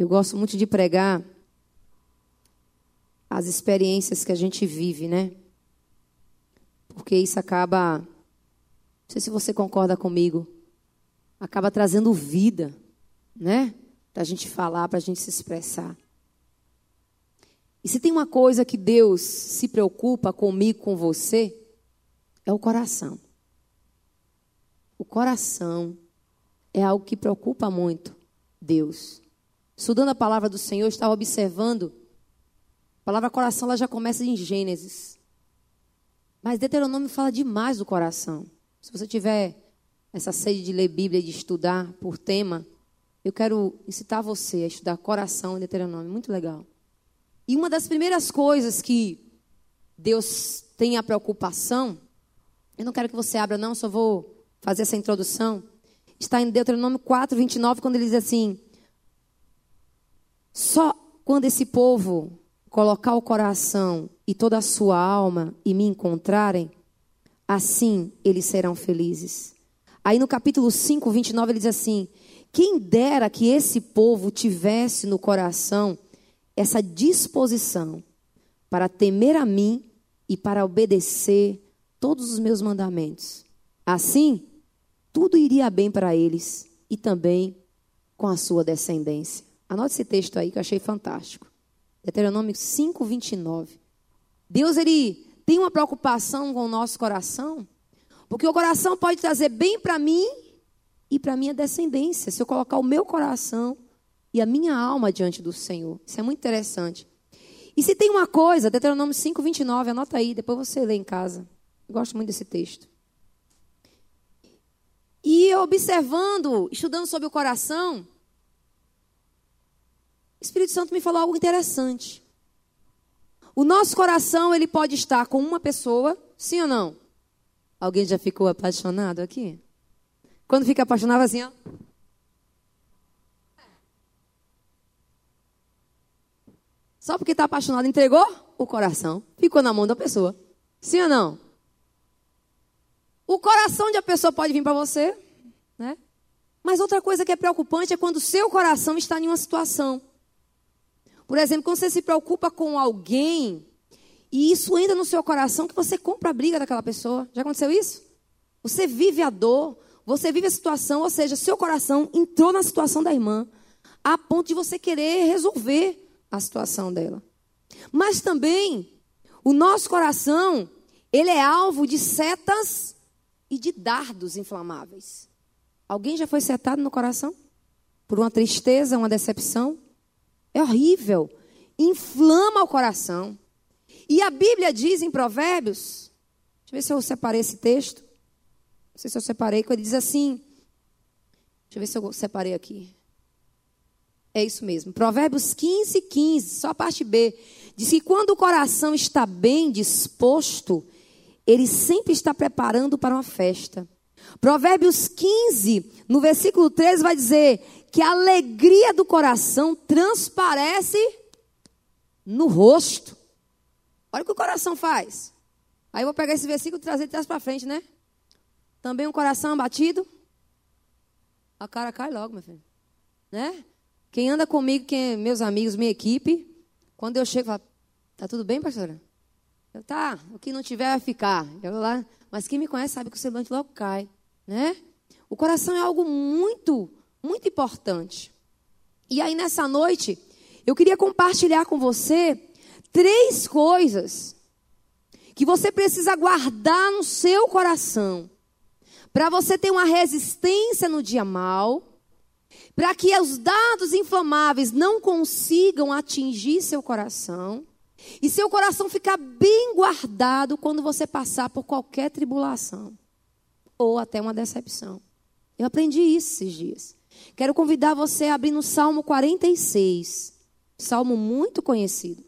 Eu gosto muito de pregar as experiências que a gente vive, né? Porque isso acaba, não sei se você concorda comigo, acaba trazendo vida, né? Para a gente falar, para a gente se expressar. E se tem uma coisa que Deus se preocupa comigo, com você, é o coração. O coração é algo que preocupa muito Deus. Estudando a palavra do Senhor, estava observando. A palavra coração ela já começa em Gênesis. Mas Deuteronômio fala demais do coração. Se você tiver essa sede de ler Bíblia e de estudar por tema, eu quero incitar você a estudar coração em Deuteronômio. Muito legal. E uma das primeiras coisas que Deus tem a preocupação, eu não quero que você abra, não, só vou fazer essa introdução. Está em Deuteronômio 4, 29, quando ele diz assim: Só quando esse povo colocar o coração e toda a sua alma e me encontrarem, assim eles serão felizes. Aí no capítulo 5, 29, ele diz assim: Quem dera que esse povo tivesse no coração essa disposição para temer a mim e para obedecer todos os meus mandamentos. Assim, tudo iria bem para eles e também com a sua descendência. Anote esse texto aí que eu achei fantástico. Deuteronômio 5, 29. Deus, ele tem uma preocupação com o nosso coração, porque o coração pode trazer bem para mim e para minha descendência, se eu colocar o meu coração e a minha alma diante do Senhor. Isso é muito interessante. E se tem uma coisa, Deuteronômio 5, 29, anota aí, depois você lê em casa. Eu gosto muito desse texto. E observando, estudando sobre o coração, o Espírito Santo me falou algo interessante. O nosso coração, ele pode estar com uma pessoa, sim ou não? Alguém já ficou apaixonado aqui? Quando fica apaixonado assim, ó. Só porque está apaixonado, entregou o coração, ficou na mão da pessoa. Sim ou não? O coração de a pessoa pode vir para você, né? Mas outra coisa que é preocupante é quando o seu coração está em uma situação. Por exemplo, quando você se preocupa com alguém e isso entra no seu coração que você compra a briga daquela pessoa. Já aconteceu isso? Você vive a dor, você vive a situação, ou seja, seu coração entrou na situação da irmã, a ponto de você querer resolver a situação dela. Mas também o nosso coração, ele é alvo de setas e de dardos inflamáveis. Alguém já foi setado no coração? Por uma tristeza, uma decepção? É horrível. Inflama o coração. E a Bíblia diz em Provérbios, deixa eu ver se eu separei esse texto. Não sei se eu separei, quando ele diz assim. Deixa eu ver se eu separei aqui. É isso mesmo. Provérbios 15, 15, só a parte B. Diz que quando o coração está bem disposto, ele sempre está preparando para uma festa. Provérbios 15, no versículo 13, vai dizer que a alegria do coração transparece no rosto. Olha o que o coração faz. Aí eu vou pegar esse versículo e trazer de trás para frente, né? Também um coração abatido. A cara cai logo, meu filho. Né? Quem anda comigo, quem é meus amigos, minha equipe, quando eu chego, fala, tá tudo bem, pastora? Eu, tá, o que não tiver vai ficar. Eu lá, mas quem me conhece sabe que o semblante logo cai, né? O coração é algo muito, muito importante. E aí nessa noite, eu queria compartilhar com você três coisas que você precisa guardar no seu coração para você ter uma resistência no dia mal para que os dados inflamáveis não consigam atingir seu coração e seu coração ficar bem guardado quando você passar por qualquer tribulação ou até uma decepção. Eu aprendi isso esses dias. Quero convidar você a abrir no Salmo 46, salmo muito conhecido.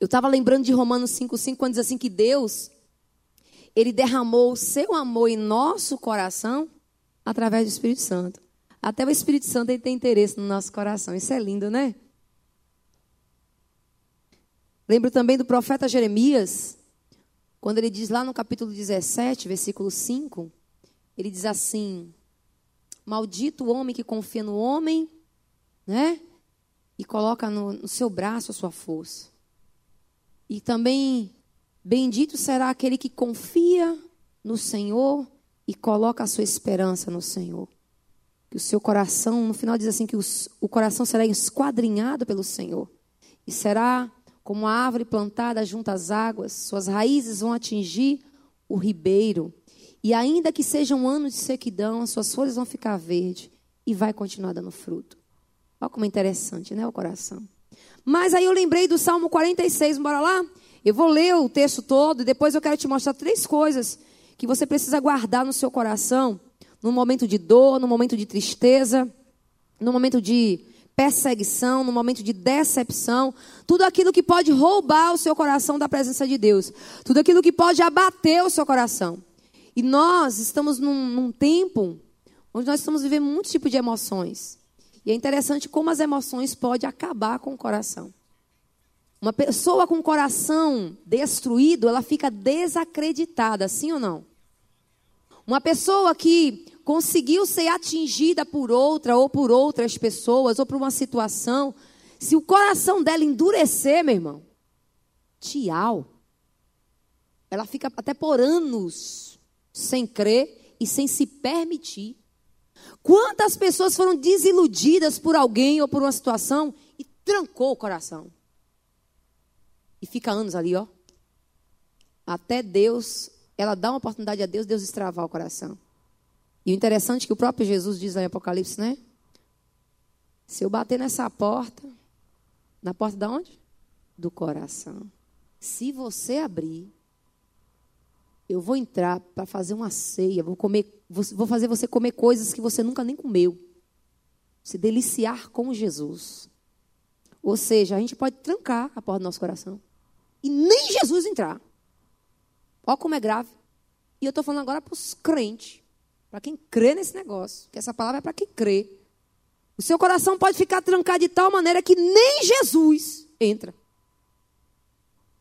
Eu estava lembrando de Romanos 5,5, quando diz assim que Deus ele derramou o seu amor em nosso coração através do Espírito Santo. Até o Espírito Santo ele tem interesse no nosso coração. Isso é lindo, né? Lembro também do profeta Jeremias, quando ele diz lá no capítulo 17, versículo 5, ele diz assim: Maldito o homem que confia no homem, né? E coloca no, no seu braço a sua força. E também, bendito será aquele que confia no Senhor e coloca a sua esperança no Senhor. Que o seu coração, no final diz assim, que os, o coração será esquadrinhado pelo Senhor. E será como a árvore plantada junto às águas, suas raízes vão atingir o ribeiro. E ainda que seja um ano de sequidão, as suas folhas vão ficar verdes e vai continuar dando fruto. Olha como é interessante, né, o coração. Mas aí eu lembrei do Salmo 46, bora lá? Eu vou ler o texto todo e depois eu quero te mostrar três coisas que você precisa guardar no seu coração, no momento de dor, no momento de tristeza, no momento de perseguição, no momento de decepção, tudo aquilo que pode roubar o seu coração da presença de Deus, tudo aquilo que pode abater o seu coração. E nós estamos num, num tempo onde nós estamos vivendo muitos tipos de emoções. E é interessante como as emoções podem acabar com o coração. Uma pessoa com o coração destruído, ela fica desacreditada, sim ou não? Uma pessoa que conseguiu ser atingida por outra ou por outras pessoas ou por uma situação, se o coração dela endurecer, meu irmão, tchau. Ela fica até por anos sem crer e sem se permitir. Quantas pessoas foram desiludidas por alguém ou por uma situação e trancou o coração? E fica anos ali, ó. Até Deus, ela dá uma oportunidade a Deus, Deus destravar o coração. E o interessante é que o próprio Jesus diz lá em Apocalipse, né? Se eu bater nessa porta, na porta da onde? Do coração. Se você abrir, eu vou entrar para fazer uma ceia, vou comer, vou fazer você comer coisas que você nunca nem comeu. Se deliciar com Jesus. Ou seja, a gente pode trancar a porta do nosso coração e nem Jesus entrar. Olha como é grave. E eu estou falando agora para os crentes, para quem crê nesse negócio, que essa palavra é para quem crê. O seu coração pode ficar trancado de tal maneira que nem Jesus entra.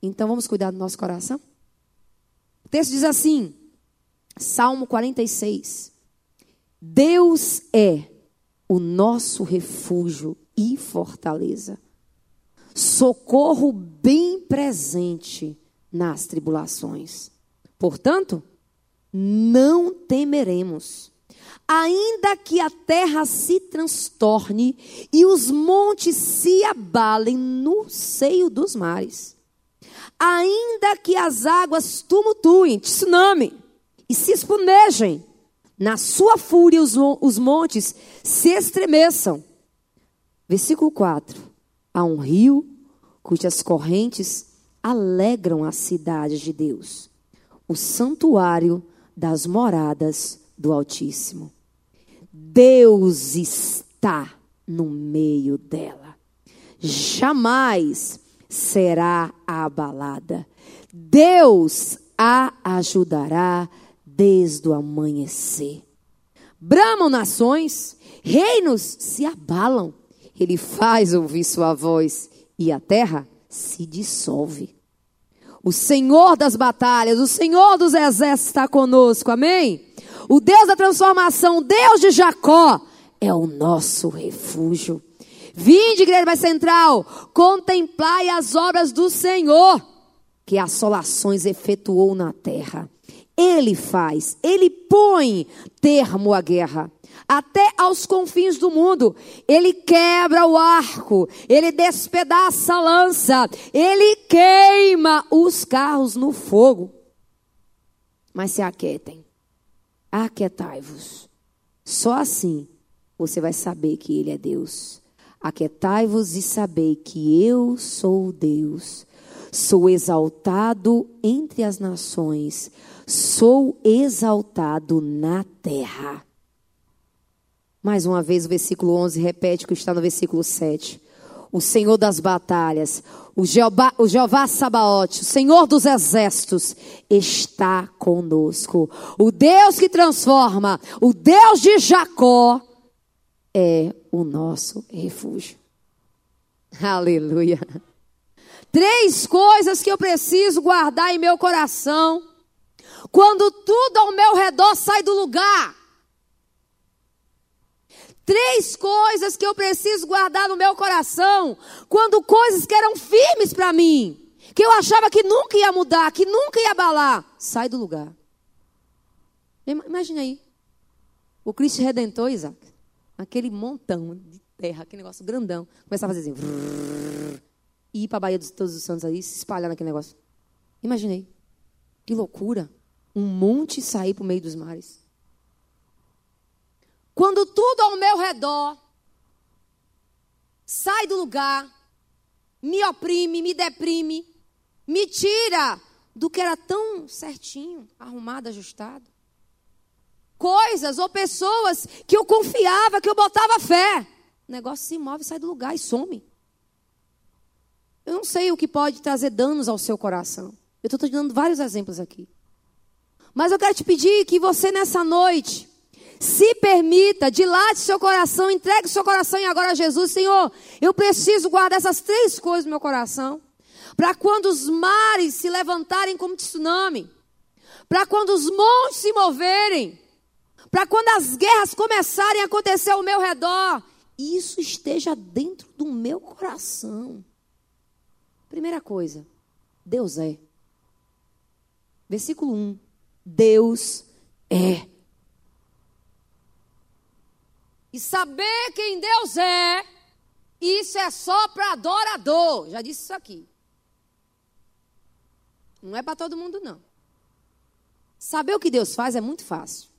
Então vamos cuidar do nosso coração? O texto diz assim, Salmo 46. Deus é o nosso refúgio e fortaleza, socorro bem presente nas tribulações. Portanto, não temeremos, ainda que a terra se transtorne e os montes se abalem no seio dos mares ainda que as águas tumultuem, tsunami, e se espumejem, na sua fúria os, os montes se estremeçam. Versículo 4: Há um rio cujas correntes alegram a cidade de Deus, o santuário das moradas do Altíssimo. Deus está no meio dela. Jamais será abalada. Deus a ajudará desde o amanhecer. Bramam nações, reinos se abalam. Ele faz ouvir sua voz e a terra se dissolve. O Senhor das batalhas, o Senhor dos exércitos está conosco, amém? O Deus da transformação, o Deus de Jacó, é o nosso refúgio. Vinde, igreja central, contemplai as obras do Senhor, que assolações efetuou na terra. Ele faz, ele põe termo à guerra. Até aos confins do mundo, ele quebra o arco, ele despedaça a lança, ele queima os carros no fogo. Mas se aquietem, aquietai-vos. Só assim você vai saber que ele é Deus. Aquietai-vos e sabei que eu sou Deus. Sou exaltado entre as nações, sou exaltado na terra. Mais uma vez, o versículo 11 repete o que está no versículo 7. O Senhor das batalhas, o Jeová, o Jeová Sabaote, o Senhor dos exércitos, está conosco. O Deus que transforma, o Deus de Jacó, é o nosso refúgio. Aleluia. Três coisas que eu preciso guardar em meu coração quando tudo ao meu redor sai do lugar. Três coisas que eu preciso guardar no meu coração quando coisas que eram firmes para mim, que eu achava que nunca ia mudar, que nunca ia abalar, sai do lugar. Imagina aí. O Cristo Redentor, Isaac, aquele montão de terra, aquele negócio grandão, começava a fazer assim, e ir para a Baía dos Todos os Santos aí, se espalhar naquele negócio. Imaginei. Que loucura. Um monte sair para o meio dos mares. Quando tudo ao meu redor sai do lugar, me oprime, me deprime, me tira do que era tão certinho, arrumado, ajustado. Coisas ou pessoas que eu confiava, que eu botava fé. O negócio se move, sai do lugar e some. Eu não sei o que pode trazer danos ao seu coração. Eu estou te dando vários exemplos aqui. Mas eu quero te pedir que você nessa noite se permita, dilate seu coração, entregue seu coração e agora a Jesus. Senhor, eu preciso guardar essas três coisas no meu coração. Para quando os mares se levantarem como tsunami. Para quando os montes se moverem. Para quando as guerras começarem a acontecer ao meu redor. Isso esteja dentro do meu coração. Primeira coisa, Deus é. Versículo 1. Deus é. E saber quem Deus é, isso é só para adorador. Já disse isso aqui. Não é para todo mundo, não. Saber o que Deus faz é muito fácil.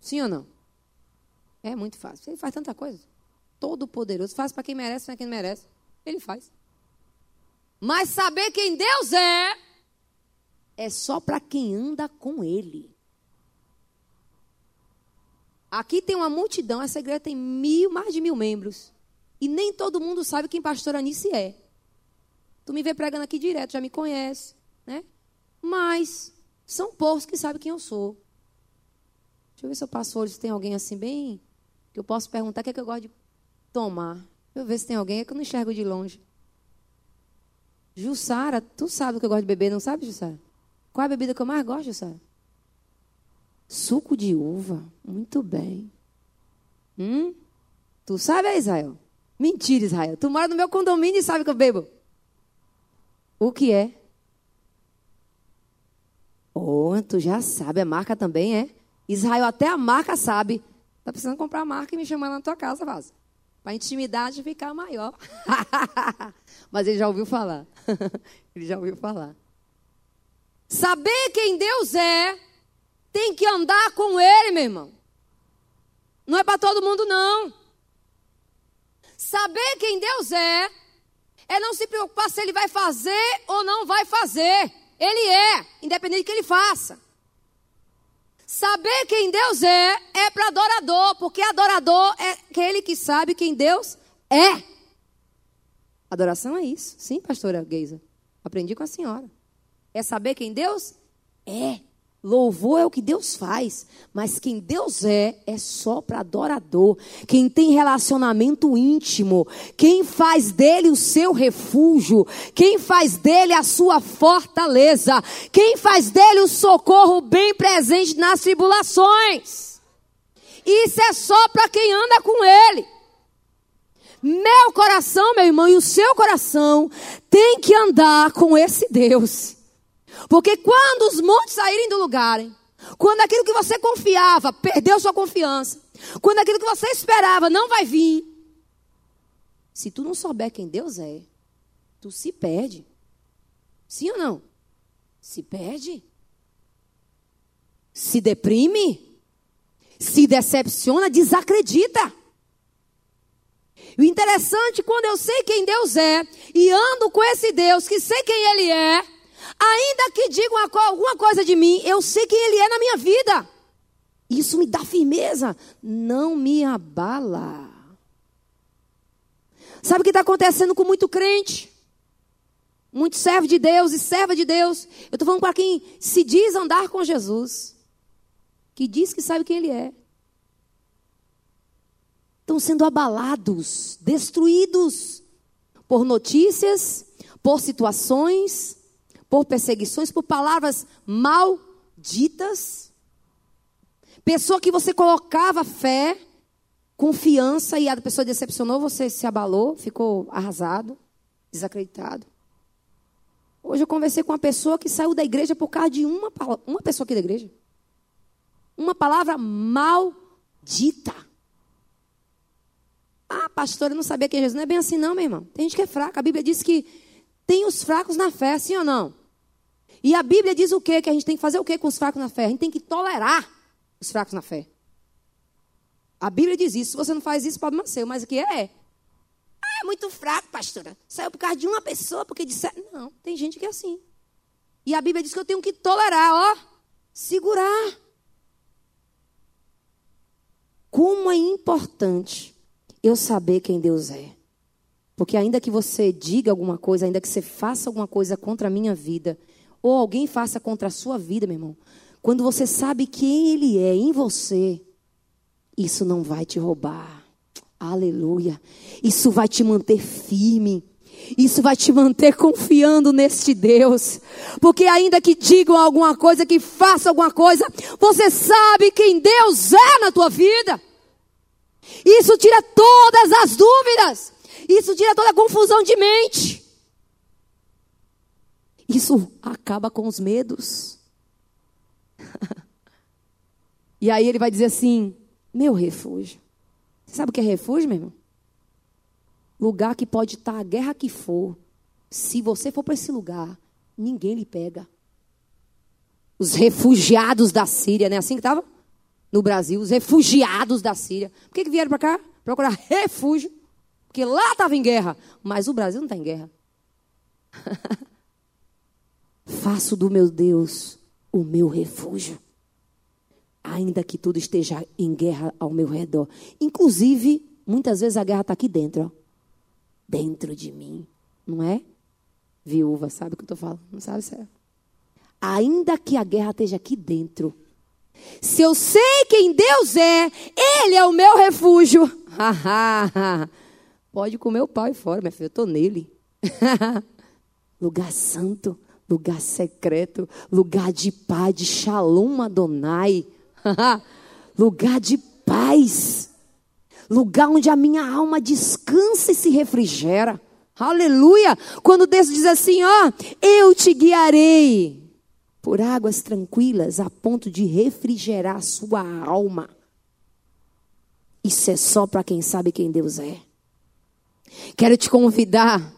Sim ou não? É muito fácil. Ele faz tanta coisa. Todo poderoso. Faz para quem merece, para quem não merece. Ele faz. Mas saber quem Deus é, é só para quem anda com Ele. Aqui tem uma multidão, essa igreja tem mil, mais de mil membros. E nem todo mundo sabe quem pastor Anice é. Tu me vê pregando aqui direto, já me conhece, né? Mas são poucos que sabem quem eu sou. Deixa eu ver se eu passo olho se tem alguém assim bem que eu posso perguntar o que é que eu gosto de tomar. Deixa eu ver se tem alguém é que eu não enxergo de longe. Jussara, tu sabe o que eu gosto de beber, não sabe, Jussara? Qual é a bebida que eu mais gosto, Jussara? Suco de uva. Muito bem. Hum? Tu sabe, Israel? Mentira, Israel. Tu mora no meu condomínio e sabe que eu bebo. O que é? Oh, tu já sabe. A marca também é. Israel, até a marca sabe. Tá precisando comprar a marca e me chamar na tua casa, Vaza. Para a intimidade ficar maior. Mas ele já ouviu falar. ele já ouviu falar. Saber quem Deus é tem que andar com Ele, meu irmão. Não é para todo mundo, não. Saber quem Deus é, é não se preocupar se Ele vai fazer ou não vai fazer. Ele é, independente do que Ele faça. Saber quem Deus é, é para adorador, porque adorador é aquele que sabe quem Deus é. Adoração é isso. Sim, pastora Geisa. Aprendi com a senhora. É saber quem Deus é. Louvor é o que Deus faz, mas quem Deus é, é só para adorador. Quem tem relacionamento íntimo, quem faz dele o seu refúgio, quem faz dele a sua fortaleza, quem faz dele o socorro bem presente nas tribulações. Isso é só para quem anda com ele. Meu coração, meu irmão, e o seu coração tem que andar com esse Deus. Porque quando os montes saírem do lugar, quando aquilo que você confiava perdeu sua confiança, quando aquilo que você esperava não vai vir, se tu não souber quem Deus é, tu se perde. Sim ou não? Se perde. Se deprime. Se decepciona, desacredita. O interessante, quando eu sei quem Deus é e ando com esse Deus que sei quem Ele é, Ainda que digam alguma coisa de mim, eu sei quem Ele é na minha vida. Isso me dá firmeza, não me abala. Sabe o que está acontecendo com muito crente? Muito servo de Deus e serva de Deus. Eu estou falando para quem se diz andar com Jesus, que diz que sabe quem Ele é. Estão sendo abalados, destruídos por notícias, por situações, por perseguições, por palavras malditas. Pessoa que você colocava fé confiança e a pessoa decepcionou, você se abalou, ficou arrasado, desacreditado. Hoje eu conversei com uma pessoa que saiu da igreja por causa de uma, uma pessoa aqui da igreja. Uma palavra maldita. Ah, pastora, eu não sabia quem Jesus. Não é bem assim, não, meu irmão. Tem gente que é fraca. A Bíblia diz que tem os fracos na fé, sim ou não? E a Bíblia diz o quê? Que a gente tem que fazer o quê com os fracos na fé? A gente tem que tolerar os fracos na fé. A Bíblia diz isso. Se você não faz isso, problema seu. Mas o que é? Ah, é muito fraco, pastora. Saiu por causa de uma pessoa, porque disse. Não, tem gente que é assim. E a Bíblia diz que eu tenho que tolerar, ó. Segurar. Como é importante eu saber quem Deus é. Porque ainda que você diga alguma coisa, ainda que você faça alguma coisa contra a minha vida, ou alguém faça contra a sua vida, meu irmão, quando você sabe quem Ele é em você, isso não vai te roubar. Aleluia. Isso vai te manter firme. Isso vai te manter confiando neste Deus. Porque ainda que digam alguma coisa, que façam alguma coisa, você sabe quem Deus é na tua vida. Isso tira todas as dúvidas. Isso tira toda a confusão de mente. Isso acaba com os medos. e aí ele vai dizer assim: meu refúgio. Você sabe o que é refúgio, meu irmão? Lugar que pode estar a guerra que for. Se você for para esse lugar, ninguém lhe pega. Os refugiados da Síria, não é assim que estava? No Brasil, os refugiados da Síria. Por que, que vieram para cá? Procurar refúgio. Porque lá estava em guerra. Mas o Brasil não está em guerra. Faço do meu Deus o meu refúgio ainda que tudo esteja em guerra ao meu redor. Inclusive, muitas vezes a guerra está aqui dentro, ó. dentro de mim, não é? Viúva, sabe o que eu estou falando? Não sabe, sério? Ainda que a guerra esteja aqui dentro, se eu sei quem Deus é, Ele é o meu refúgio. Pode comer o pau e fora, minha filha, eu estou nele. lugar santo, lugar secreto, lugar de paz, de shalom Adonai. lugar de paz, lugar onde a minha alma descansa e se refrigera. Aleluia! Quando Deus diz assim, ó, eu te guiarei por águas tranquilas a ponto de refrigerar a sua alma. Isso é só para quem sabe quem Deus é. Quero te convidar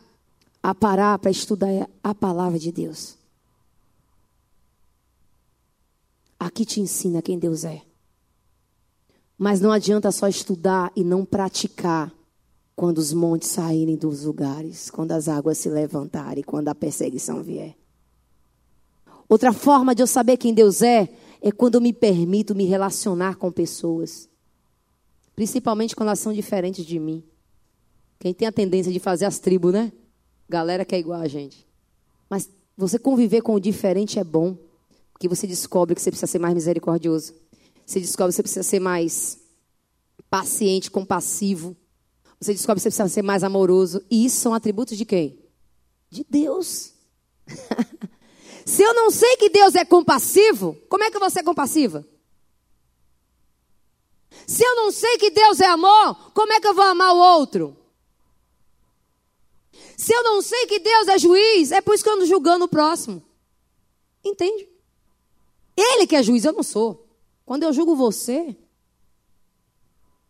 a parar para estudar a palavra de Deus. Aqui te ensina quem Deus é. Mas não adianta só estudar e não praticar quando os montes saírem dos lugares, quando as águas se levantarem, quando a perseguição vier. Outra forma de eu saber quem Deus é é quando eu me permito me relacionar com pessoas, principalmente quando elas são diferentes de mim. Quem tem a tendência de fazer as tribos, né? Galera que é igual a gente. Mas você conviver com o diferente é bom que você descobre que você precisa ser mais misericordioso. Você descobre que você precisa ser mais paciente, compassivo. Você descobre que você precisa ser mais amoroso. E isso são atributos de quem? De Deus. Se eu não sei que Deus é compassivo, como é que eu vou ser compassiva? Se eu não sei que Deus é amor, como é que eu vou amar o outro? Se eu não sei que Deus é juiz, é por isso que eu ando julgando o próximo. Entende? Ele que é juiz, eu não sou. Quando eu julgo você,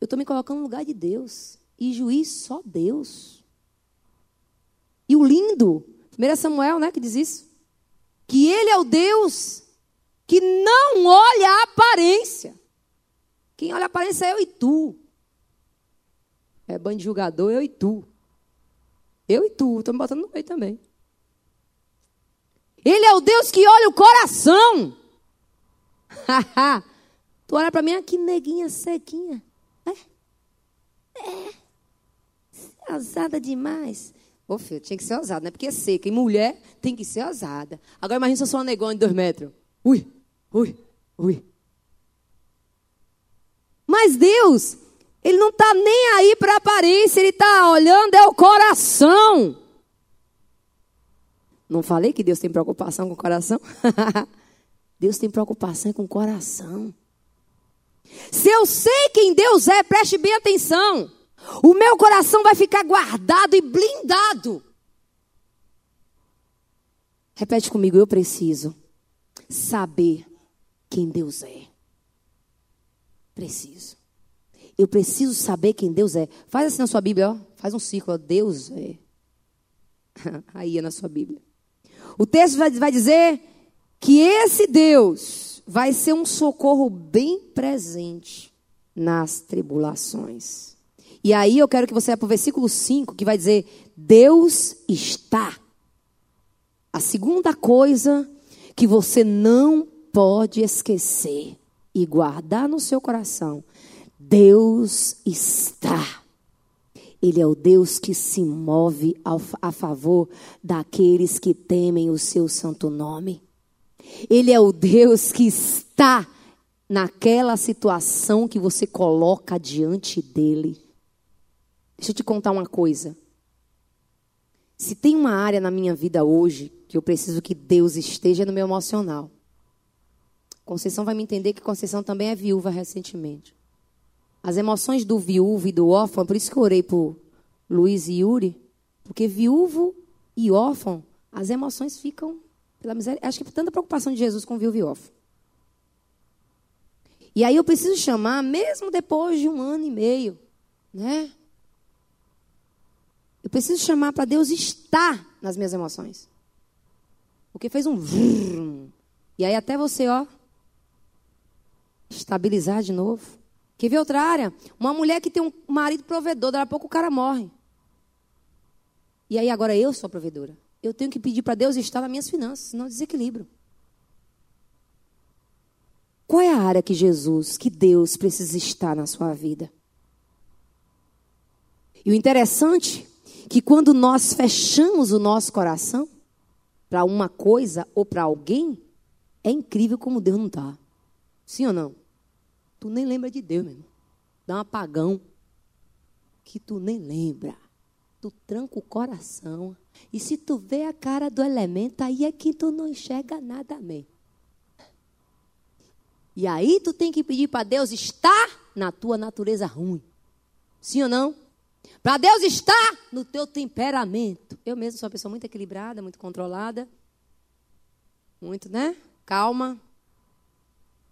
eu estou me colocando no lugar de Deus. E juiz só Deus. E o lindo, 1 Samuel, né, que diz isso. Que ele é o Deus que não olha a aparência. Quem olha a aparência é eu e tu. É banho de julgador, eu e tu. Eu e tu, estou me botando no meio também. Ele é o Deus que olha o coração. tu olha para mim, aqui, neguinha sequinha. É? É. é ousada demais. Ô, filho, tinha que ser ousada, né? Porque é seca. E mulher tem que ser ousada. Agora imagina se eu sou uma negona de dois metros. Ui, ui, ui. Mas Deus, Ele não está nem aí para a aparência, Ele está olhando é o coração. Não falei que Deus tem preocupação com o coração? Deus tem preocupação com o coração. Se eu sei quem Deus é, preste bem atenção. O meu coração vai ficar guardado e blindado. Repete comigo, eu preciso saber quem Deus é. Preciso. Eu preciso saber quem Deus é. Faz assim na sua Bíblia, ó. Faz um círculo, ó. Deus é. Aí é na sua Bíblia. O texto vai, vai dizer que esse Deus vai ser um socorro bem presente nas tribulações. E aí eu quero que você vá para o versículo 5, que vai dizer: Deus está. A segunda coisa que você não pode esquecer e guardar no seu coração: Deus está. Ele é o Deus que se move a favor daqueles que temem o seu santo nome. Ele é o Deus que está naquela situação que você coloca diante dele. Deixa eu te contar uma coisa. Se tem uma área na minha vida hoje que eu preciso que Deus esteja no meu emocional. Conceição vai me entender que Conceição também é viúva recentemente. As emoções do viúvo e do órfão, por isso que eu orei por Luiz e Yuri, porque viúvo e órfão, as emoções ficam pela miséria. Acho que é tanta preocupação de Jesus com viúvo e órfão. E aí eu preciso chamar, mesmo depois de um ano e meio, né? Eu preciso chamar para Deus estar nas minhas emoções. Porque fez um e aí até você, ó, estabilizar de novo. Quer ver outra área? Uma mulher que tem um marido provedor, daqui a pouco o cara morre. E aí agora eu sou a provedora. Eu tenho que pedir para Deus estar nas minhas finanças, senão desequilibro. Qual é a área que Jesus, que Deus precisa estar na sua vida? E o interessante é que quando nós fechamos o nosso coração para uma coisa ou para alguém, é incrível como Deus não está. Sim ou não? Tu nem lembra de Deus, meu irmão. Dá um apagão que tu nem lembra. Tu tranca o coração. E se tu vê a cara do elemento, aí é que tu não enxerga nada mesmo. E aí tu tem que pedir para Deus estar na tua natureza ruim. Sim ou não? Para Deus estar no teu temperamento. Eu mesmo sou uma pessoa muito equilibrada, muito controlada. Muito, né? Calma.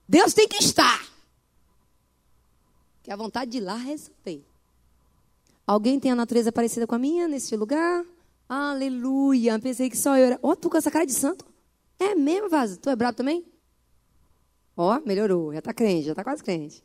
Deus tem que estar que a vontade de ir lá resolver. Alguém tem a natureza parecida com a minha neste lugar? Aleluia. Pensei que só eu era. Ó, oh, tu com essa cara de santo? É mesmo, Vaso? Tu é brabo também? Ó, oh, melhorou. Já tá crente, já tá quase crente.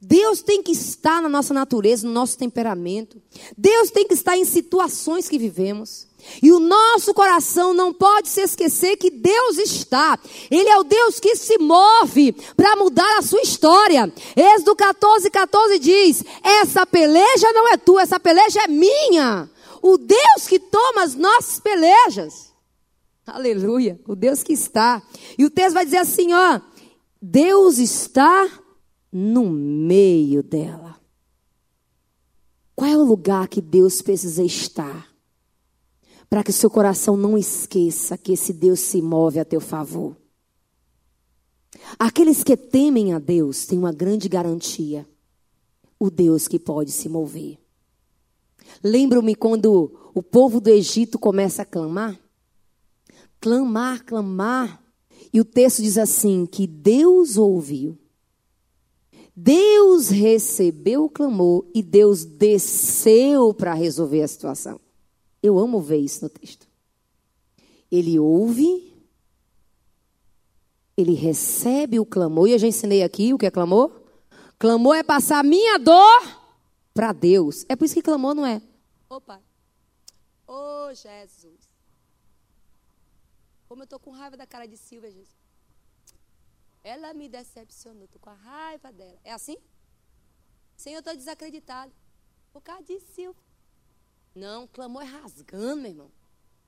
Deus tem que estar na nossa natureza, no nosso temperamento. Deus tem que estar em situações que vivemos. E o nosso coração não pode se esquecer que Deus está. Ele é o Deus que se move para mudar a sua história. Êxodo 14, 14 diz: Essa peleja não é tua, essa peleja é minha. O Deus que toma as nossas pelejas. Aleluia. O Deus que está. E o texto vai dizer assim: ó. Deus está no meio dela. Qual é o lugar que Deus precisa estar? Para que o seu coração não esqueça que esse Deus se move a teu favor. Aqueles que temem a Deus têm uma grande garantia. O Deus que pode se mover. Lembro-me quando o povo do Egito começa a clamar. Clamar, clamar. E o texto diz assim: que Deus ouviu Deus recebeu o clamor e Deus desceu para resolver a situação. Eu amo ver isso no texto. Ele ouve, ele recebe o clamor, e eu já ensinei aqui o que é clamor. Clamor é passar minha dor para Deus. É por isso que clamor não é. Ô Pai, ô Jesus. Como eu estou com raiva da cara de Silvia, Jesus. Ela me decepcionou, estou com a raiva dela. É assim? Senhor, eu estou desacreditado. Por causa de Silvio. Não, clamor é rasgando, meu irmão.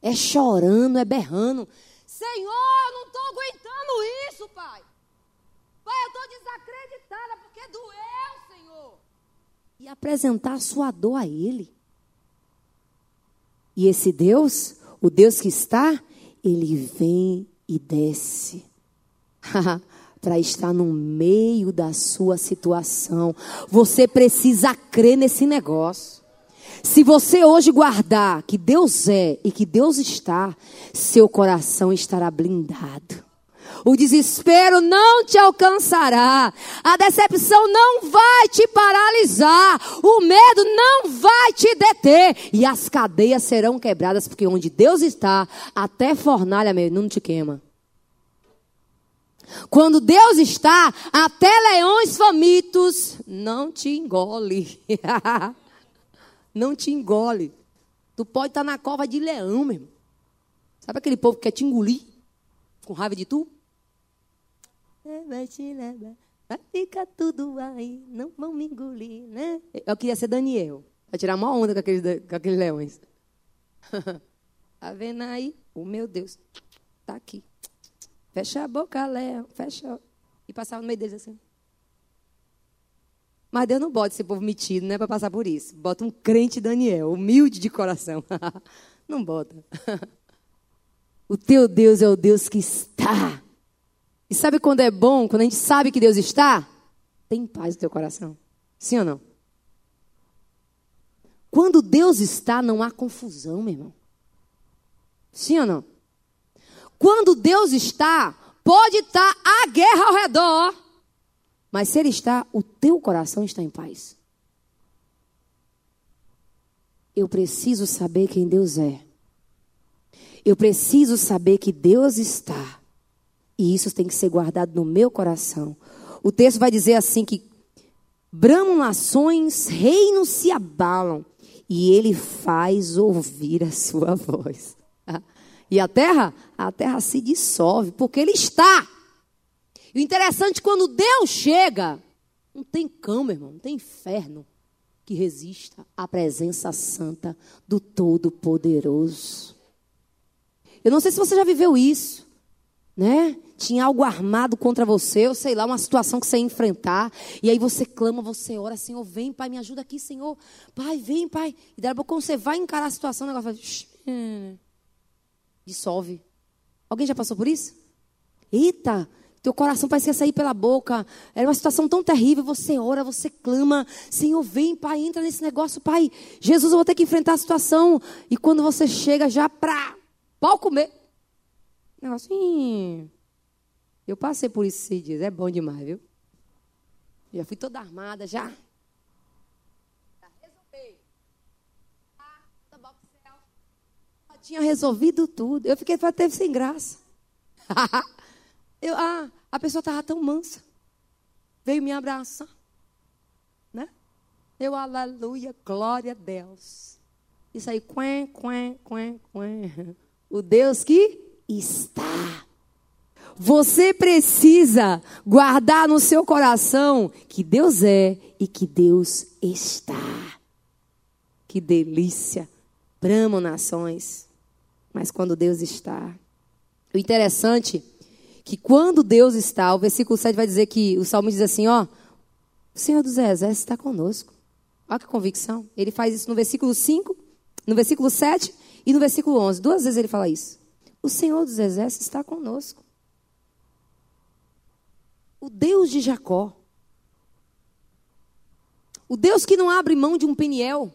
É chorando, é berrando. Senhor, eu não estou aguentando isso, pai. Pai, eu estou desacreditada porque doeu, Senhor. E apresentar a sua dor a Ele. E esse Deus, o Deus que está, ele vem e desce. para estar no meio da sua situação. Você precisa crer nesse negócio. Se você hoje guardar que Deus é e que Deus está, seu coração estará blindado. O desespero não te alcançará. A decepção não vai te paralisar. O medo não vai te deter. E as cadeias serão quebradas, porque onde Deus está, até fornalha meu, não te queima. Quando Deus está, até leões famintos não te engole. não te engole. Tu pode estar na cova de leão, meu irmão. Sabe aquele povo que quer te engolir? Com raiva de tu? Vai te levar. Vai ficar tudo aí. Não vão me engolir, né? Eu queria ser Daniel. Vai tirar uma onda com aqueles, com aqueles leões. tá vendo aí? O oh, meu Deus. Tá aqui. Fecha a boca, Léo. Fecha. E passava no meio deles assim. Mas Deus não bota esse povo metido, né, para passar por isso. Bota um crente Daniel, humilde de coração. não bota. o teu Deus é o Deus que está. E sabe quando é bom? Quando a gente sabe que Deus está? Tem paz no teu coração. Sim ou não? Quando Deus está, não há confusão, meu irmão. Sim ou não? Quando Deus está, pode estar a guerra ao redor, mas se Ele está, o teu coração está em paz. Eu preciso saber quem Deus é. Eu preciso saber que Deus está. E isso tem que ser guardado no meu coração. O texto vai dizer assim que bramam nações, reinos se abalam, e ele faz ouvir a sua voz. E a terra? A terra se dissolve, porque ele está. E o interessante, quando Deus chega, não tem cama, irmão, não tem inferno que resista à presença santa do Todo-Poderoso. Eu não sei se você já viveu isso, né? Tinha algo armado contra você, ou sei lá, uma situação que você ia enfrentar, e aí você clama, você ora, Senhor, vem, Pai, me ajuda aqui, Senhor. Pai, vem, Pai. E daí quando você vai encarar a situação, o negócio vai dissolve. Alguém já passou por isso? Eita, teu coração parece que ia sair pela boca. Era uma situação tão terrível. Você ora, você clama. Senhor, vem, Pai, entra nesse negócio, Pai. Jesus, eu vou ter que enfrentar a situação. E quando você chega já para pau comer. Negócio, eu passei por isso esses dias. É bom demais, viu? Já fui toda armada, já. tinha resolvido tudo. Eu fiquei até sem graça. eu, ah, a pessoa estava tão mansa. Veio me abraçar. Né? Eu, aleluia, glória a Deus. Isso aí, quen, quen, quen, quen. O Deus que está. Você precisa guardar no seu coração que Deus é e que Deus está. Que delícia. Bramam nações mas quando Deus está. O interessante é que quando Deus está, o versículo 7 vai dizer que o salmo diz assim, ó, o Senhor dos Exércitos está conosco. Olha que convicção. Ele faz isso no versículo 5, no versículo 7 e no versículo 11. Duas vezes ele fala isso. O Senhor dos Exércitos está conosco. O Deus de Jacó. O Deus que não abre mão de um peniel.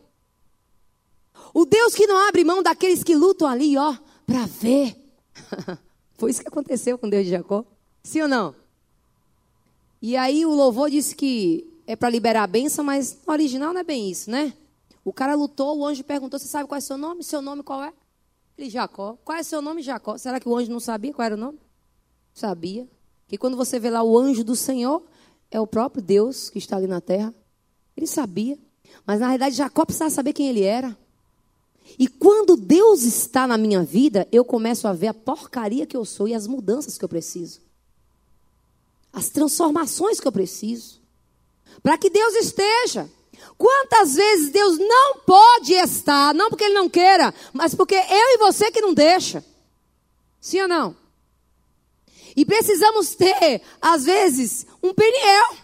O Deus que não abre mão daqueles que lutam ali, ó, para ver. Foi isso que aconteceu com Deus de Jacó. Sim ou não? E aí o louvor disse que é para liberar a bênção, mas no original não é bem isso, né? O cara lutou, o anjo perguntou: Você sabe qual é seu nome? Seu nome qual é? Ele, Jacó. Qual é seu nome, Jacó? Será que o anjo não sabia qual era o nome? Sabia. Que quando você vê lá o anjo do Senhor, é o próprio Deus que está ali na terra. Ele sabia. Mas na realidade, Jacó precisava saber quem ele era. E quando Deus está na minha vida, eu começo a ver a porcaria que eu sou e as mudanças que eu preciso. As transformações que eu preciso. Para que Deus esteja. Quantas vezes Deus não pode estar, não porque Ele não queira, mas porque eu e você que não deixa. Sim ou não? E precisamos ter, às vezes, um peniel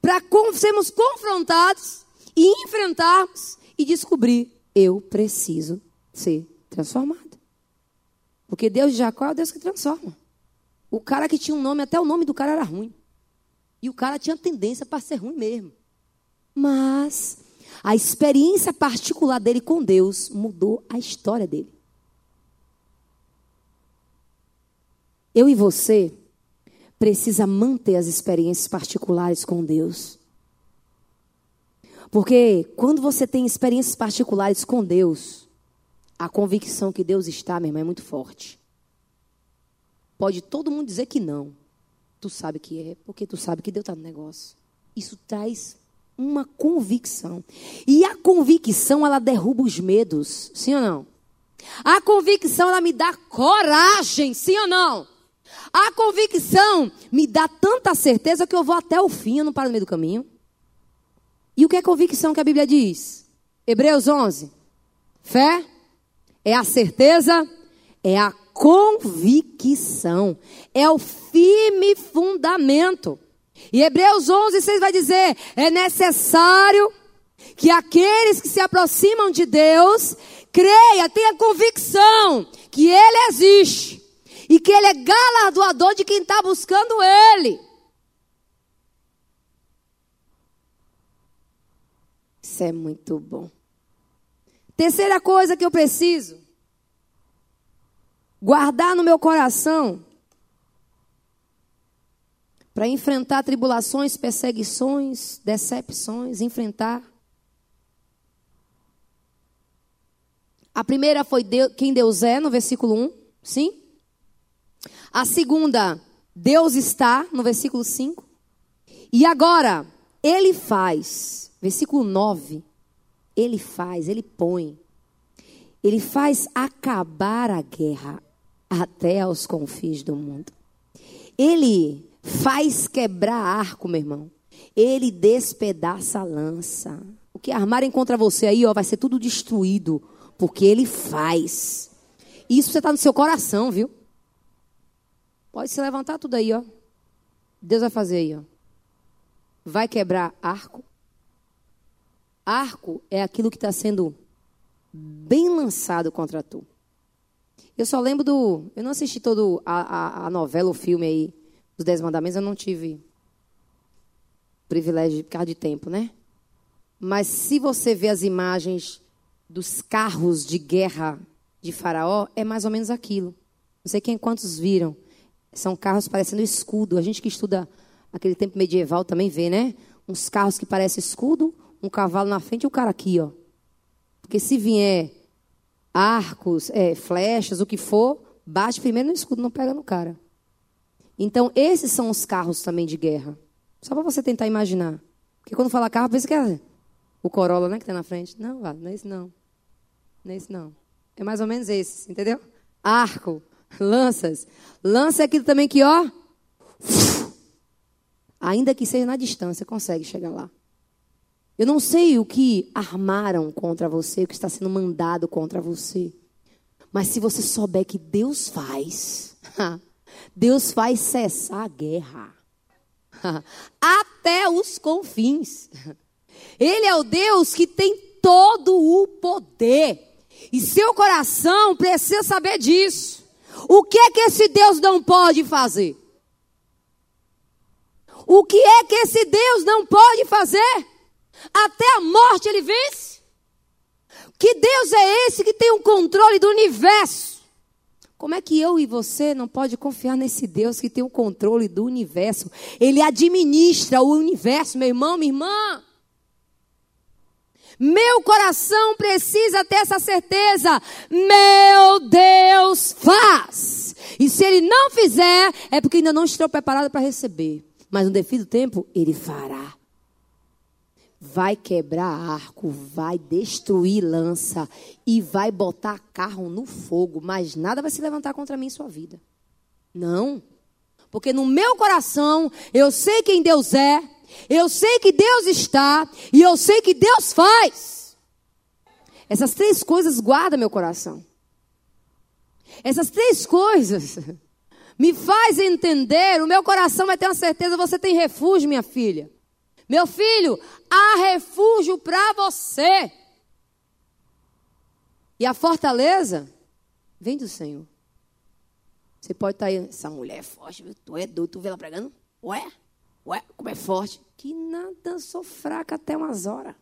para sermos confrontados e enfrentarmos e descobrir eu preciso ser transformado. Porque Deus de Jacó é o Deus que transforma. O cara que tinha um nome, até o nome do cara era ruim. E o cara tinha tendência para ser ruim mesmo. Mas a experiência particular dele com Deus mudou a história dele. Eu e você precisa manter as experiências particulares com Deus. Porque quando você tem experiências particulares com Deus, a convicção que Deus está, meu irmão, é muito forte. Pode todo mundo dizer que não. Tu sabe que é, porque tu sabe que Deus está no negócio. Isso traz uma convicção. E a convicção, ela derruba os medos. Sim ou não? A convicção, ela me dá coragem. Sim ou não? A convicção me dá tanta certeza que eu vou até o fim, eu não paro no meio do caminho. E o que é convicção que a Bíblia diz? Hebreus 11. Fé é a certeza, é a convicção, é o firme fundamento. E Hebreus 11, 6 vai dizer: é necessário que aqueles que se aproximam de Deus creia, tenha convicção que Ele existe e que Ele é galardoador de quem está buscando Ele. Isso é muito bom. Terceira coisa que eu preciso guardar no meu coração para enfrentar tribulações, perseguições, decepções, enfrentar. A primeira foi Deus, quem Deus é, no versículo 1, sim? A segunda, Deus está, no versículo 5. E agora, Ele faz, versículo 9, Ele faz, Ele põe. Ele faz acabar a guerra até aos confins do mundo. Ele faz quebrar arco, meu irmão. Ele despedaça a lança. O que armarem contra você aí, ó, vai ser tudo destruído, porque ele faz. Isso você está no seu coração, viu? Pode se levantar tudo aí, ó. Deus vai fazer aí, ó. Vai quebrar arco. Arco é aquilo que está sendo bem lançado contra tu. Eu só lembro do. Eu não assisti todo a, a, a novela, o filme aí, dos Dez Mandamentos, eu não tive privilégio por causa de tempo, né? Mas se você vê as imagens dos carros de guerra de Faraó, é mais ou menos aquilo. Não sei quem quantos viram. São carros parecendo escudo. A gente que estuda aquele tempo medieval também vê, né? Uns carros que parecem escudo, um cavalo na frente e o cara aqui, ó. Porque se vier arcos, é, flechas, o que for, bate primeiro no escudo, não pega no cara. Então, esses são os carros também de guerra. Só para você tentar imaginar. Porque quando fala carro, pensa que é o Corolla, né, que está na frente. Não, não é esse não. Não é esse não. É mais ou menos esse, entendeu? Arco, lanças. Lança é aquilo também que, ó, ainda que seja na distância, consegue chegar lá. Eu não sei o que armaram contra você, o que está sendo mandado contra você. Mas se você souber que Deus faz, Deus faz cessar a guerra. Até os confins. Ele é o Deus que tem todo o poder. E seu coração precisa saber disso. O que é que esse Deus não pode fazer? O que é que esse Deus não pode fazer? Até a morte ele vence. Que Deus é esse que tem o um controle do universo? Como é que eu e você não pode confiar nesse Deus que tem o controle do universo? Ele administra o universo, meu irmão, minha irmã. Meu coração precisa ter essa certeza. Meu Deus faz. E se ele não fizer, é porque ainda não estou preparado para receber. Mas no devido tempo, ele fará vai quebrar arco, vai destruir lança e vai botar carro no fogo, mas nada vai se levantar contra mim em sua vida. Não. Porque no meu coração eu sei quem Deus é, eu sei que Deus está e eu sei que Deus faz. Essas três coisas guardam meu coração. Essas três coisas me faz entender, o meu coração vai ter uma certeza, você tem refúgio, minha filha. Meu filho, há refúgio para você. E a fortaleza vem do Senhor. Você pode estar tá aí, essa mulher é forte, tu é doido, tu vê ela pregando? Ué? Ué, como é forte? Que nada, sou fraca até umas horas.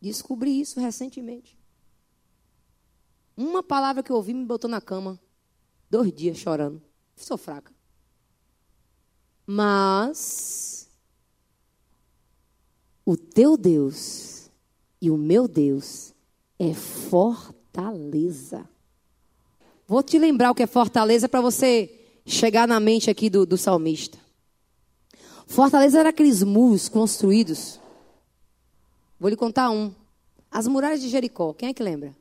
Descobri isso recentemente. Uma palavra que eu ouvi me botou na cama. Dois dias chorando. Sou fraca. Mas o teu Deus e o meu Deus é fortaleza. Vou te lembrar o que é fortaleza para você chegar na mente aqui do, do salmista. Fortaleza era aqueles muros construídos. Vou lhe contar um. As muralhas de Jericó, quem é que lembra?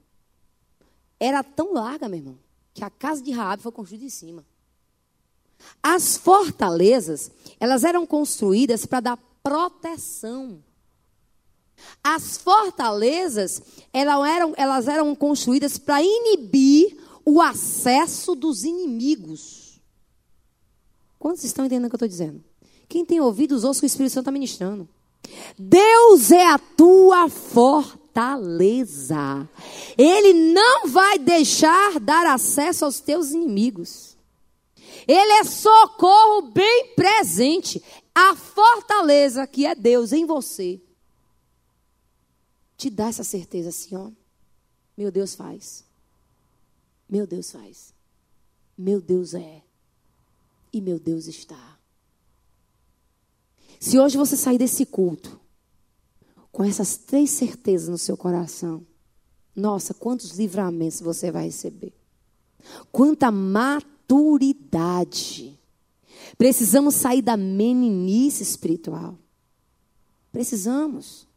Era tão larga, meu irmão, que a casa de Raabe foi construída em cima. As fortalezas, elas eram construídas para dar proteção. As fortalezas, elas eram, elas eram construídas para inibir o acesso dos inimigos. Quantos estão entendendo o que eu estou dizendo? Quem tem ouvidos, ouça o que o Espírito Santo está ministrando. Deus é a tua fortaleza. Ele não vai deixar dar acesso aos teus inimigos. Ele é socorro bem presente. A fortaleza que é Deus em você te dá essa certeza assim, ó. Meu Deus faz. Meu Deus faz. Meu Deus é. E meu Deus está. Se hoje você sair desse culto com essas três certezas no seu coração, nossa, quantos livramentos você vai receber. Quanta maturidade. Precisamos sair da meninice espiritual. Precisamos.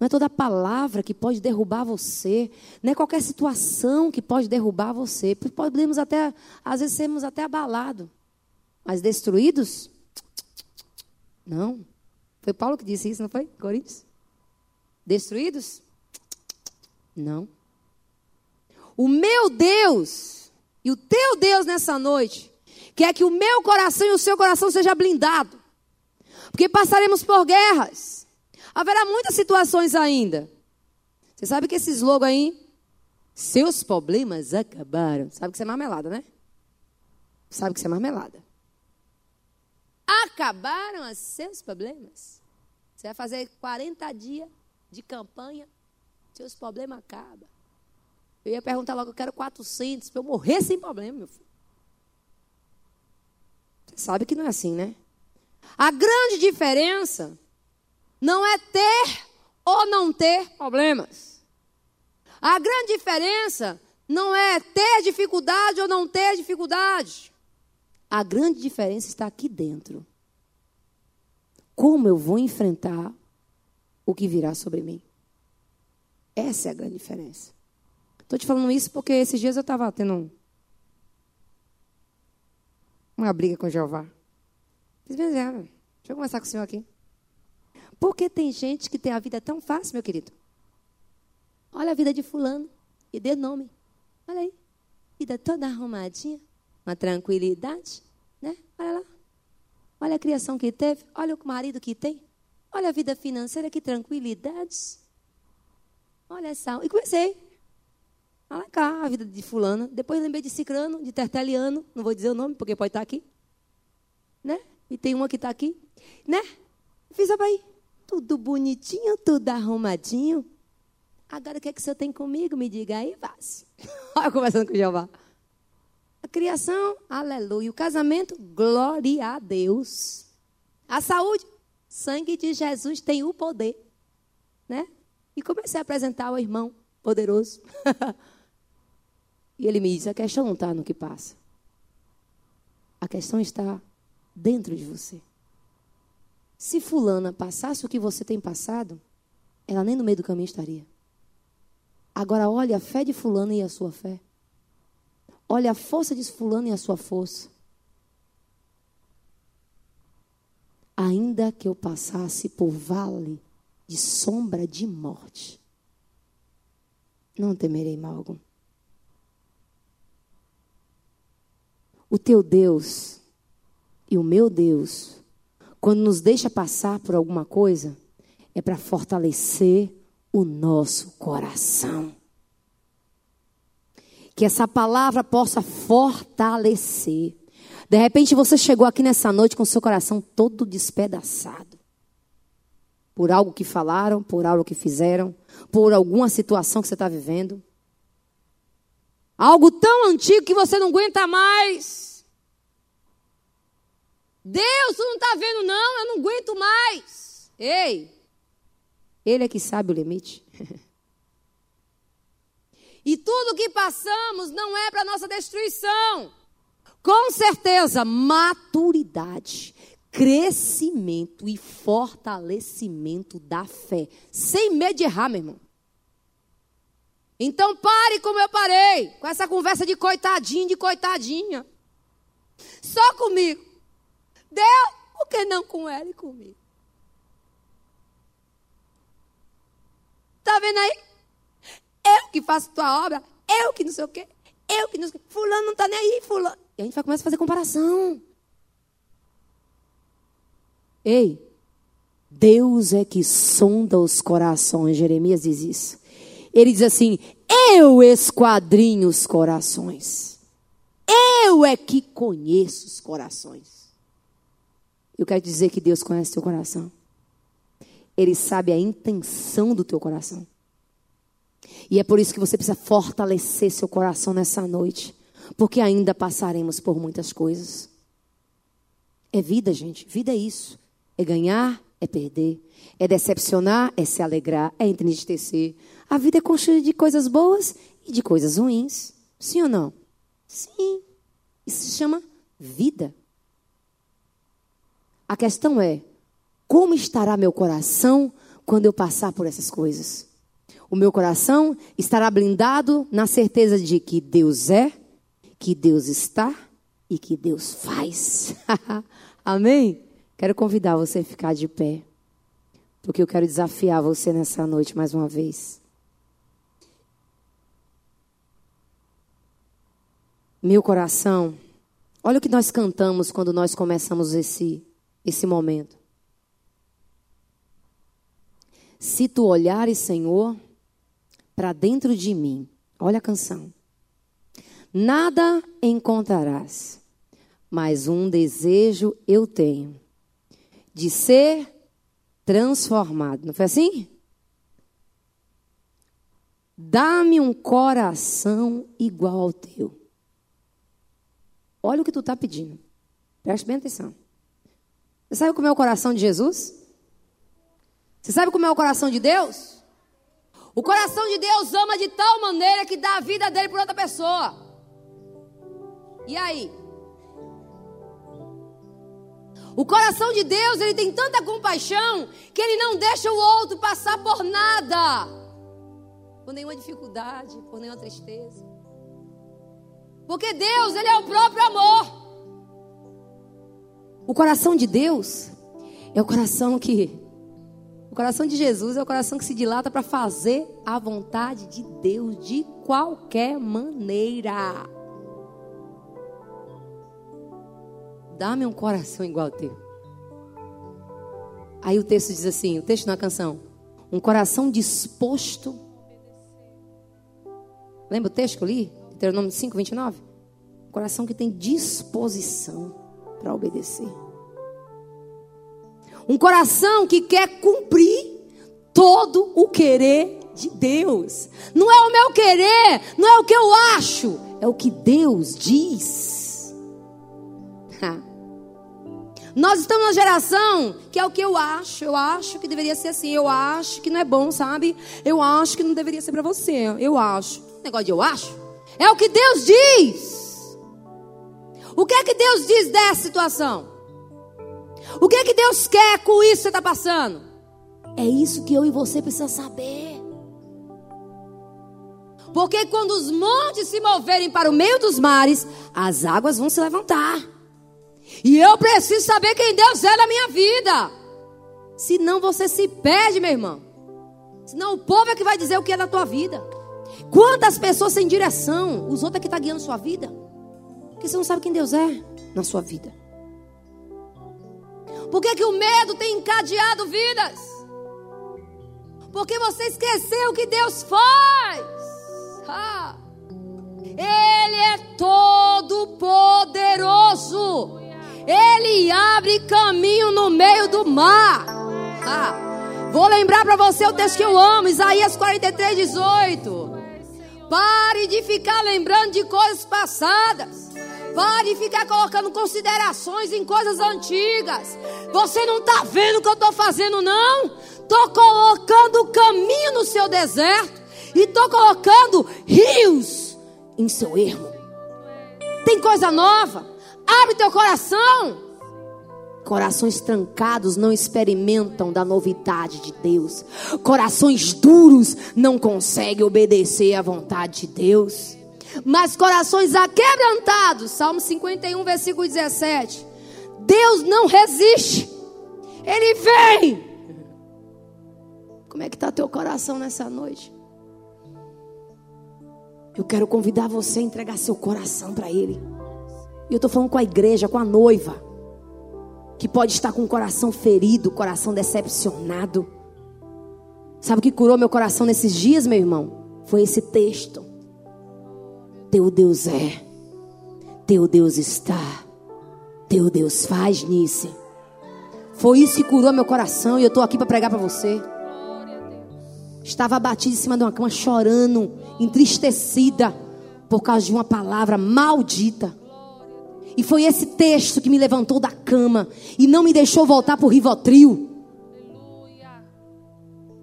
Não é toda palavra que pode derrubar você. Não é qualquer situação que pode derrubar você. Podemos até, às vezes, sermos até abalados. Mas destruídos? Não. Foi Paulo que disse isso, não foi? Coríntios? Destruídos? Não. O meu Deus e o teu Deus nessa noite quer que o meu coração e o seu coração seja blindado. Porque passaremos por guerras. Haverá muitas situações ainda. Você sabe que esses logos aí, seus problemas acabaram. Sabe que isso é marmelada, né? Sabe que isso é marmelada. Acabaram os seus problemas. Você vai fazer 40 dias de campanha, seus problemas acabam. Eu ia perguntar logo, eu quero 400 para eu morrer sem problema, meu filho. Você sabe que não é assim, né? A grande diferença não é ter ou não ter problemas. A grande diferença não é ter dificuldade ou não ter dificuldade. A grande diferença está aqui dentro. Como eu vou enfrentar o que virá sobre mim? Essa é a grande diferença. Estou te falando isso porque esses dias eu estava tendo uma briga com Jeová. Fiz, é, deixa eu conversar com o senhor aqui. Porque tem gente que tem a vida tão fácil, meu querido. Olha a vida de fulano e dê nome. Olha aí. Vida toda arrumadinha, uma tranquilidade, né? Olha lá. Olha a criação que teve, olha o marido que tem. Olha a vida financeira, que tranquilidade. Olha essa. E comecei. Olha cá, a vida de fulano. Depois lembrei de cicrano, de terteliano. Não vou dizer o nome, porque pode estar aqui. Né? E tem uma que está aqui. Né? Fiz a aí tudo bonitinho, tudo arrumadinho. Agora o que, é que o senhor tem comigo? Me diga aí, Vaz. Olha conversando com Jeová. A criação, aleluia. O casamento, glória a Deus. A saúde, sangue de Jesus tem o poder. Né? E comecei a apresentar ao irmão poderoso. e ele me disse: a questão não está no que passa. A questão está dentro de você. Se fulana passasse o que você tem passado, ela nem no meio do caminho estaria. Agora olha a fé de fulano e a sua fé. Olha a força de fulano e a sua força. Ainda que eu passasse por vale de sombra de morte, não temerei mal algum. O teu Deus e o meu Deus quando nos deixa passar por alguma coisa, é para fortalecer o nosso coração. Que essa palavra possa fortalecer. De repente você chegou aqui nessa noite com seu coração todo despedaçado. Por algo que falaram, por algo que fizeram, por alguma situação que você está vivendo. Algo tão antigo que você não aguenta mais. Deus, tu não está vendo, não, eu não aguento mais. Ei, Ele é que sabe o limite. e tudo que passamos não é para nossa destruição. Com certeza, maturidade, crescimento e fortalecimento da fé. Sem medo de errar, meu irmão. Então pare como eu parei, com essa conversa de coitadinho, de coitadinha. Só comigo. Deus, por que não com ela e comigo? Tá vendo aí? Eu que faço tua obra, eu que não sei o quê, eu que não sei o quê. Fulano não tá nem aí, fulano. E a gente vai começar a fazer comparação. Ei, Deus é que sonda os corações. Jeremias diz isso. Ele diz assim: Eu esquadrinho os corações. Eu é que conheço os corações. Eu quero dizer que Deus conhece teu coração. Ele sabe a intenção do teu coração. E é por isso que você precisa fortalecer seu coração nessa noite. Porque ainda passaremos por muitas coisas. É vida, gente. Vida é isso. É ganhar, é perder. É decepcionar, é se alegrar, é entristecer. A vida é construída de coisas boas e de coisas ruins. Sim ou não? Sim. Isso se chama vida. A questão é: como estará meu coração quando eu passar por essas coisas? O meu coração estará blindado na certeza de que Deus é, que Deus está e que Deus faz. Amém? Quero convidar você a ficar de pé, porque eu quero desafiar você nessa noite mais uma vez. Meu coração, olha o que nós cantamos quando nós começamos esse, esse momento. Se tu olhares, Senhor, para dentro de mim, olha a canção. Nada encontrarás, mas um desejo eu tenho de ser transformado. Não foi assim? Dá-me um coração igual ao teu. Olha o que tu está pedindo. Preste bem atenção. Você sabe como é o coração de Jesus? Você sabe como é o coração de Deus? O coração de Deus ama de tal maneira que dá a vida dele por outra pessoa. E aí? O coração de Deus, ele tem tanta compaixão que ele não deixa o outro passar por nada, por nenhuma dificuldade, por nenhuma tristeza. Porque Deus, ele é o próprio amor. O coração de Deus é o coração que o coração de Jesus é o coração que se dilata para fazer a vontade de Deus de qualquer maneira. Dá-me um coração igual ao teu. Aí o texto diz assim, o texto na canção, um coração disposto. Lembra o texto que eu li? Deuteronômio 5, 29? Um coração que tem disposição para obedecer. Um coração que quer cumprir todo o querer de Deus. Não é o meu querer, não é o que eu acho, é o que Deus diz. Nós estamos na geração que é o que eu acho. Eu acho que deveria ser assim. Eu acho que não é bom, sabe? Eu acho que não deveria ser para você. Eu acho. negócio de eu acho. É o que Deus diz. O que é que Deus diz dessa situação? O que é que Deus quer com isso que você está passando? É isso que eu e você precisamos saber. Porque quando os montes se moverem para o meio dos mares, as águas vão se levantar. E eu preciso saber quem Deus é na minha vida. Senão você se perde, meu irmão. Senão o povo é que vai dizer o que é da tua vida. Quantas pessoas sem direção? Os outros é que estão tá guiando sua vida. Porque você não sabe quem Deus é na sua vida. Por que, que o medo tem encadeado vidas? Porque você esqueceu o que Deus faz. Ah. Ele é todo poderoso. Ele abre caminho no meio do mar. Ah, vou lembrar para você o texto que eu amo, Isaías 43, 18. Pare de ficar lembrando de coisas passadas. Pare ficar colocando considerações em coisas antigas. Você não está vendo o que eu estou fazendo, não? Estou colocando caminho no seu deserto. E estou colocando rios em seu ermo. Tem coisa nova. Abre teu coração. Corações trancados não experimentam da novidade de Deus. Corações duros não conseguem obedecer à vontade de Deus. Mas corações aquebrantados, Salmo 51, versículo 17. Deus não resiste. Ele vem. Como é que está teu coração nessa noite? Eu quero convidar você a entregar seu coração para Ele. E eu estou falando com a igreja, com a noiva que pode estar com o coração ferido, coração decepcionado. Sabe o que curou meu coração nesses dias, meu irmão? Foi esse texto. Teu Deus é, teu Deus está, teu Deus faz nisso. Foi isso que curou meu coração e eu estou aqui para pregar para você. Estava abatida em cima de uma cama, chorando, entristecida, por causa de uma palavra maldita. E foi esse texto que me levantou da cama e não me deixou voltar para o Rivotril.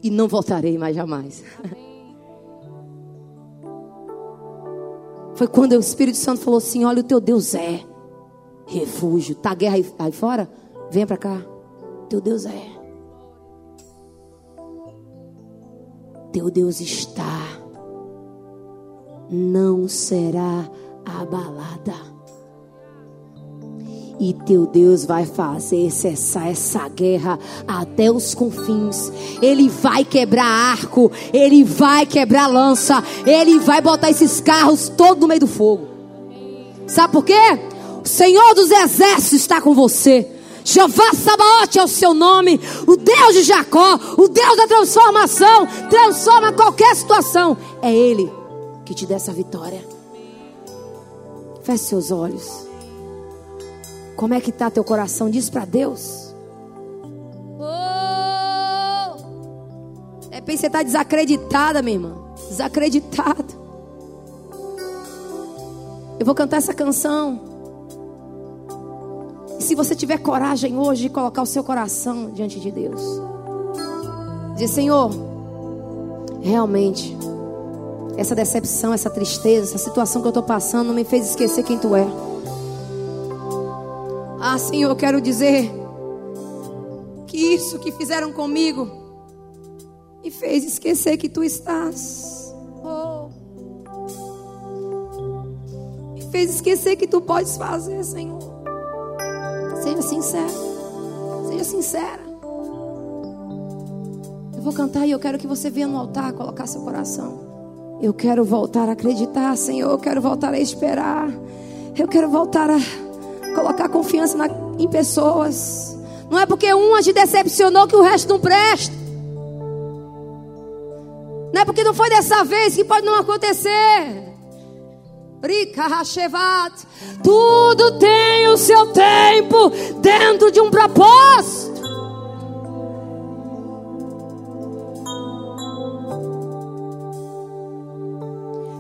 E não voltarei mais jamais. Foi quando o Espírito Santo falou assim: Olha, o teu Deus é refúgio. Tá guerra aí, aí fora? Venha para cá. Teu Deus é. Teu Deus está. Não será abalada. E teu Deus vai fazer cessar essa guerra até os confins. Ele vai quebrar arco, ele vai quebrar lança, ele vai botar esses carros todo no meio do fogo. Sabe por quê? O Senhor dos exércitos está com você. Jeová Sabaote é o seu nome, o Deus de Jacó, o Deus da transformação, transforma qualquer situação. É Ele que te dá essa vitória. Feche seus olhos. Como é que está teu coração? Diz para Deus. Oh! De repente você está desacreditada, minha irmã. Desacreditada. Eu vou cantar essa canção. E se você tiver coragem hoje de colocar o seu coração diante de Deus, dizer: Senhor, realmente, essa decepção, essa tristeza, essa situação que eu estou passando não me fez esquecer quem tu é. Senhor, eu quero dizer que isso que fizeram comigo me fez esquecer que tu estás. Oh. Me fez esquecer que tu podes fazer, Senhor. Seja sincero. Seja sincera. Eu vou cantar e eu quero que você venha no altar colocar seu coração. Eu quero voltar a acreditar, Senhor. Eu quero voltar a esperar. Eu quero voltar a colocar confiança na, em pessoas. Não é porque uma te decepcionou que o resto não presta. Não é porque não foi dessa vez que pode não acontecer. Tudo tem o seu tempo dentro de um propósito.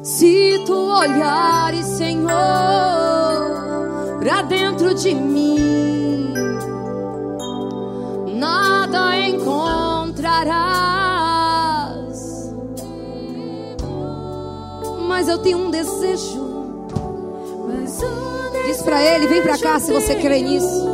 Se tu olhares, Senhor pra dentro de mim, nada encontrarás. Mas eu tenho um desejo. Diz para ele, vem para cá se você crê nisso.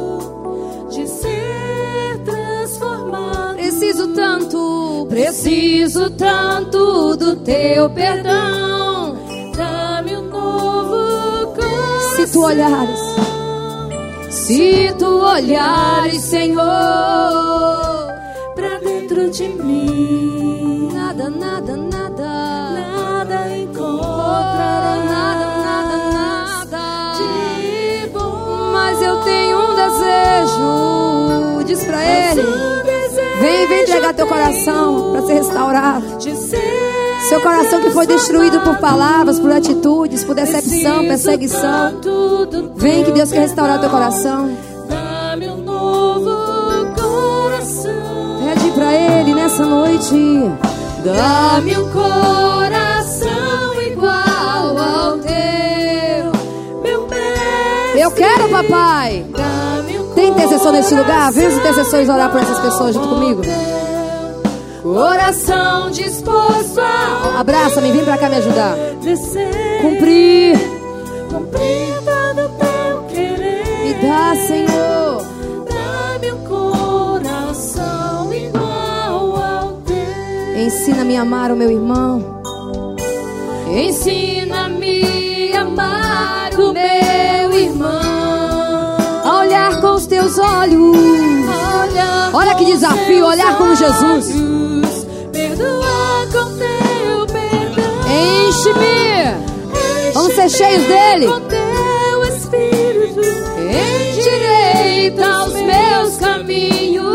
De ser transformado. Preciso tanto, preciso tanto do teu perdão. Dá-me um novo coração. Se tu olhares se tu olhares, Senhor, pra dentro de mim, nada, nada, nada, nada encontrará, nada, nada, nada de bom. Mas eu tenho um desejo, diz pra ele. Vem, vem entregar teu coração para ser restaurado. Seu coração que foi destruído por palavras, por atitudes, por decepção, perseguição. Vem que Deus quer restaurar teu coração. Dá-me um novo coração. Pede pra Ele nessa noite. Dá-me um coração igual ao teu, meu mestre. Eu quero, papai. Tem intercessor nesse lugar? Vem os intercessores orar por essas pessoas junto comigo. Coração disposto a Abraça-me, vem pra cá me ajudar. Cumprir. Cumprir todo teu querer. Me dá, Senhor. Dá-me um coração igual ao teu. Ensina-me a amar o meu irmão. Ensina-me a amar o meu irmão. A olhar com os teus olhos. Olha, Olha que desafio, olhar como Jesus. Jesus. Enche-me. Vamos ser cheios dele. Com teu espírito. Endireita os meus caminhos.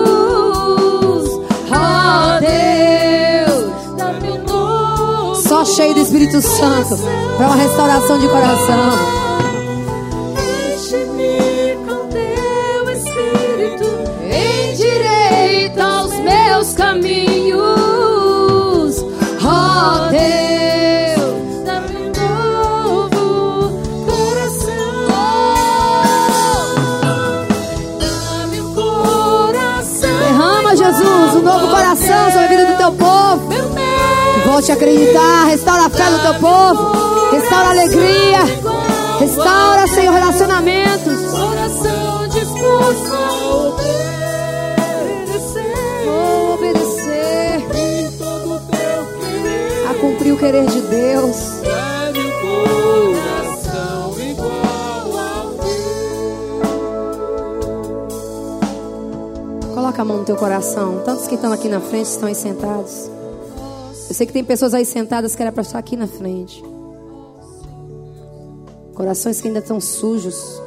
Ó Deus, dá-me um novo Só cheio do Espírito Santo. Para uma restauração de coração. Enche-me com teu espírito, endireita os meus caminhos. Ó Deus, teu povo. Volte a acreditar. Restaura a fé do teu povo. Restaura a alegria. Restaura, Senhor, relacionamentos. Coração disposto a obedecer. Obedecer. A cumprir o querer de Deus. Coloca a mão no teu coração. Tantos que estão aqui na frente estão aí sentados. Eu sei que tem pessoas aí sentadas que era para estar aqui na frente. Corações que ainda estão sujos.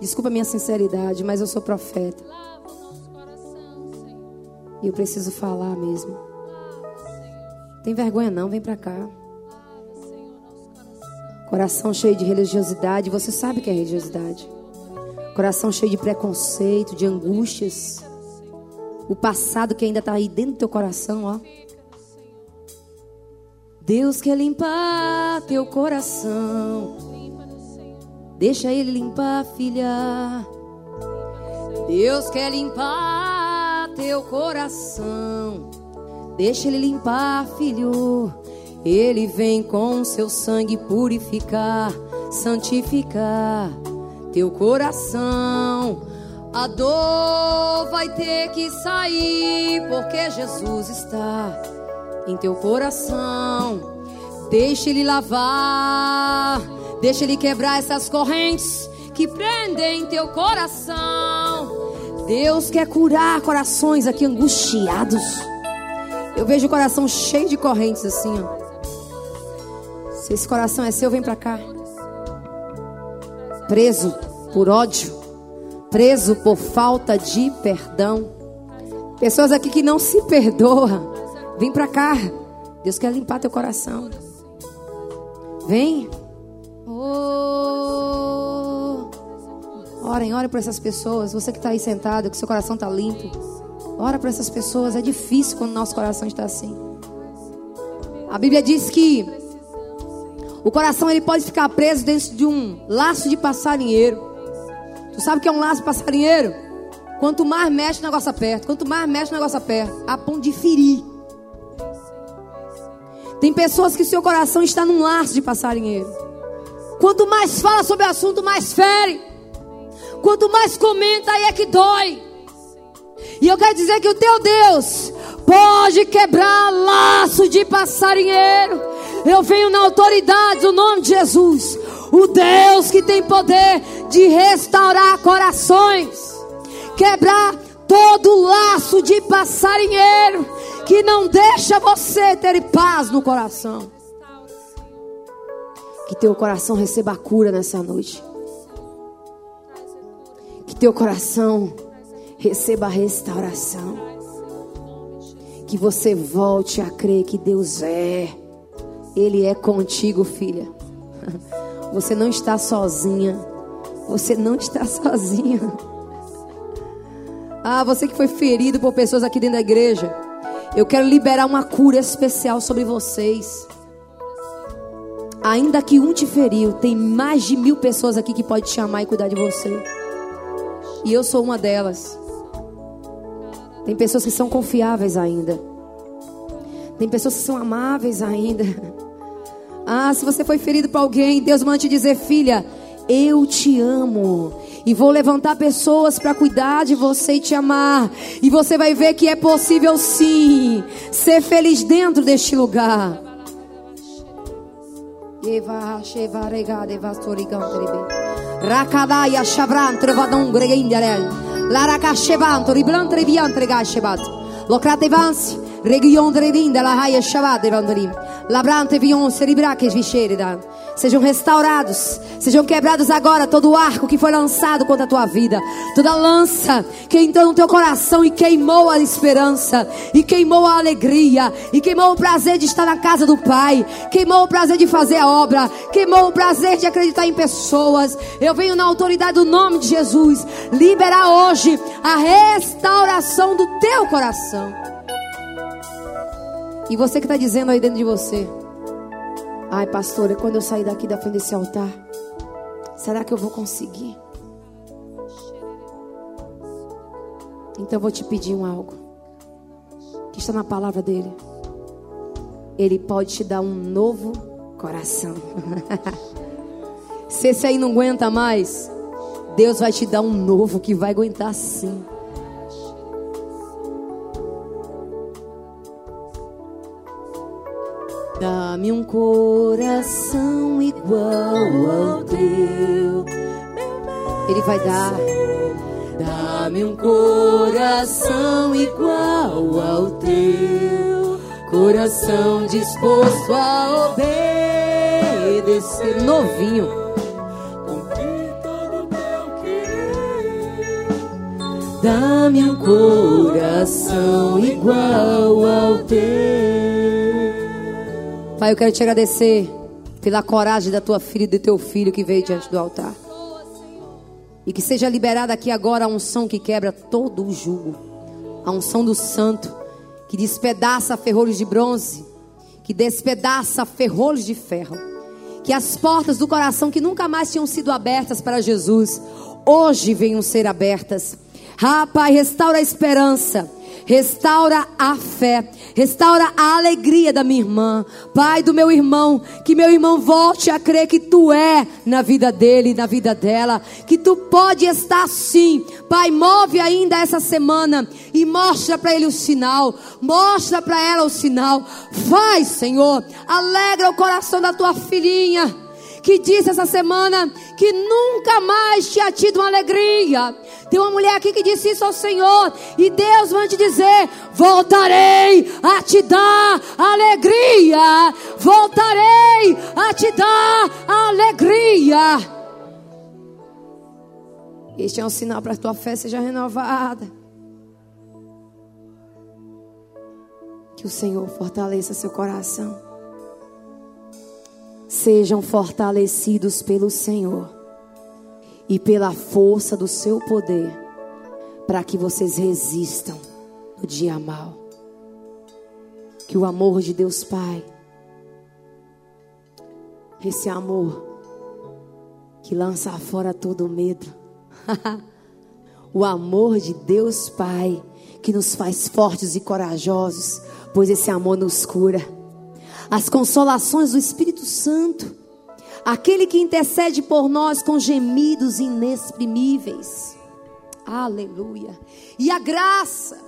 Desculpa a minha sinceridade, mas eu sou profeta. E eu preciso falar mesmo. Tem vergonha não, vem pra cá. Coração cheio de religiosidade, você sabe que é religiosidade. Coração cheio de preconceito, de angústias. O passado que ainda está aí dentro do teu coração, ó. Deus quer limpar teu coração. Deixa ele limpar, filha. Deus quer limpar teu coração. Deixa ele limpar, filho. Ele vem com seu sangue purificar, santificar teu coração. A dor vai ter que sair, porque Jesus está em teu coração. Deixa ele lavar, deixa ele quebrar essas correntes que prendem teu coração. Deus quer curar corações aqui angustiados. Eu vejo o coração cheio de correntes assim, ó. Se esse coração é seu, vem pra cá. Preso por ódio, preso por falta de perdão. Pessoas aqui que não se perdoam. Vem pra cá. Deus quer limpar teu coração. Vem. Oh. Orem, orem por essas pessoas. Você que está aí sentado, que seu coração está limpo. Ora por essas pessoas. É difícil quando nosso coração está assim. A Bíblia diz que o coração ele pode ficar preso dentro de um laço de passarinheiro. Tu sabe o que é um laço de passarinheiro? Quanto mais mexe, o negócio aperta. Quanto mais mexe, o negócio aperta. A ponto de ferir. Tem pessoas que seu coração está num laço de passarinheiro. Quanto mais fala sobre o assunto, mais fere. Quanto mais comenta, aí é que dói. E eu quero dizer que o teu Deus pode quebrar laço de passarinheiro. Eu venho na autoridade do nome de Jesus. O Deus que tem poder de restaurar corações. Quebrar todo laço de passarinheiro que não deixa você ter paz no coração. Que teu coração receba a cura nessa noite. Que teu coração receba a restauração. Que você volte a crer que Deus é. Ele é contigo, filha. Você não está sozinha. Você não está sozinha. Ah, você que foi ferido por pessoas aqui dentro da igreja. Eu quero liberar uma cura especial sobre vocês. Ainda que um te feriu, tem mais de mil pessoas aqui que pode te amar e cuidar de você. E eu sou uma delas. Tem pessoas que são confiáveis ainda. Tem pessoas que são amáveis ainda. Ah, se você foi ferido por alguém, Deus manda te dizer, filha, eu te amo. E vou levantar pessoas para cuidar de você e te amar. E você vai ver que é possível sim ser feliz dentro deste lugar. Lokrate vansi. Reguion drevinda la haia shavat evandarim. Labrante vion seribraque visherida. Sejam restaurados, sejam quebrados agora todo o arco que foi lançado contra a tua vida, toda lança que entrou no teu coração e queimou a esperança, e queimou a alegria, e queimou o prazer de estar na casa do Pai, queimou o prazer de fazer a obra, queimou o prazer de acreditar em pessoas. Eu venho na autoridade do nome de Jesus liberar hoje a restauração do teu coração. E você que está dizendo aí dentro de você, ai pastora, quando eu sair daqui da frente desse altar, será que eu vou conseguir? Então eu vou te pedir um algo que está na palavra dele. Ele pode te dar um novo coração. Se esse aí não aguenta mais, Deus vai te dar um novo que vai aguentar sim. Dá-me um coração igual ao teu. Ele vai dar. Dá-me um coração igual ao teu. Coração disposto a obedecer. Novinho. Dá-me um coração igual ao teu. Pai, eu quero te agradecer pela coragem da tua filha e do teu filho que veio diante do altar. E que seja liberada aqui agora a unção que quebra todo o jugo. A unção do santo que despedaça ferrolhos de bronze, que despedaça ferrolhos de ferro. Que as portas do coração que nunca mais tinham sido abertas para Jesus, hoje venham ser abertas. Ah, Pai, restaura a esperança restaura a fé, restaura a alegria da minha irmã, Pai do meu irmão, que meu irmão volte a crer que tu é na vida dele, na vida dela, que tu pode estar sim, Pai, move ainda essa semana e mostra para ele o sinal, mostra para ela o sinal, faz, Senhor, alegra o coração da tua filhinha que disse essa semana que nunca mais tinha tido uma alegria. Tem uma mulher aqui que disse isso ao Senhor. E Deus vai te dizer: voltarei a te dar alegria. Voltarei a te dar alegria. Este é um sinal para a tua fé seja renovada. Que o Senhor fortaleça seu coração sejam fortalecidos pelo Senhor e pela força do seu poder, para que vocês resistam no dia mal. Que o amor de Deus Pai, esse amor que lança fora todo medo, o amor de Deus Pai, que nos faz fortes e corajosos, pois esse amor nos cura as consolações do Espírito Santo, aquele que intercede por nós com gemidos inexprimíveis. Aleluia. E a graça,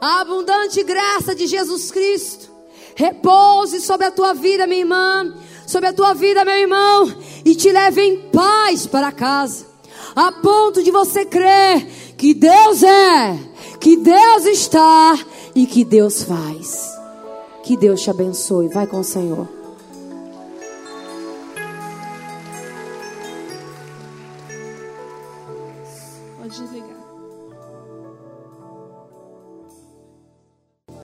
a abundante graça de Jesus Cristo, repouse sobre a tua vida, minha irmã, sobre a tua vida, meu irmão, e te leve em paz para casa, a ponto de você crer que Deus é, que Deus está e que Deus faz. Que Deus te abençoe. Vai com o Senhor.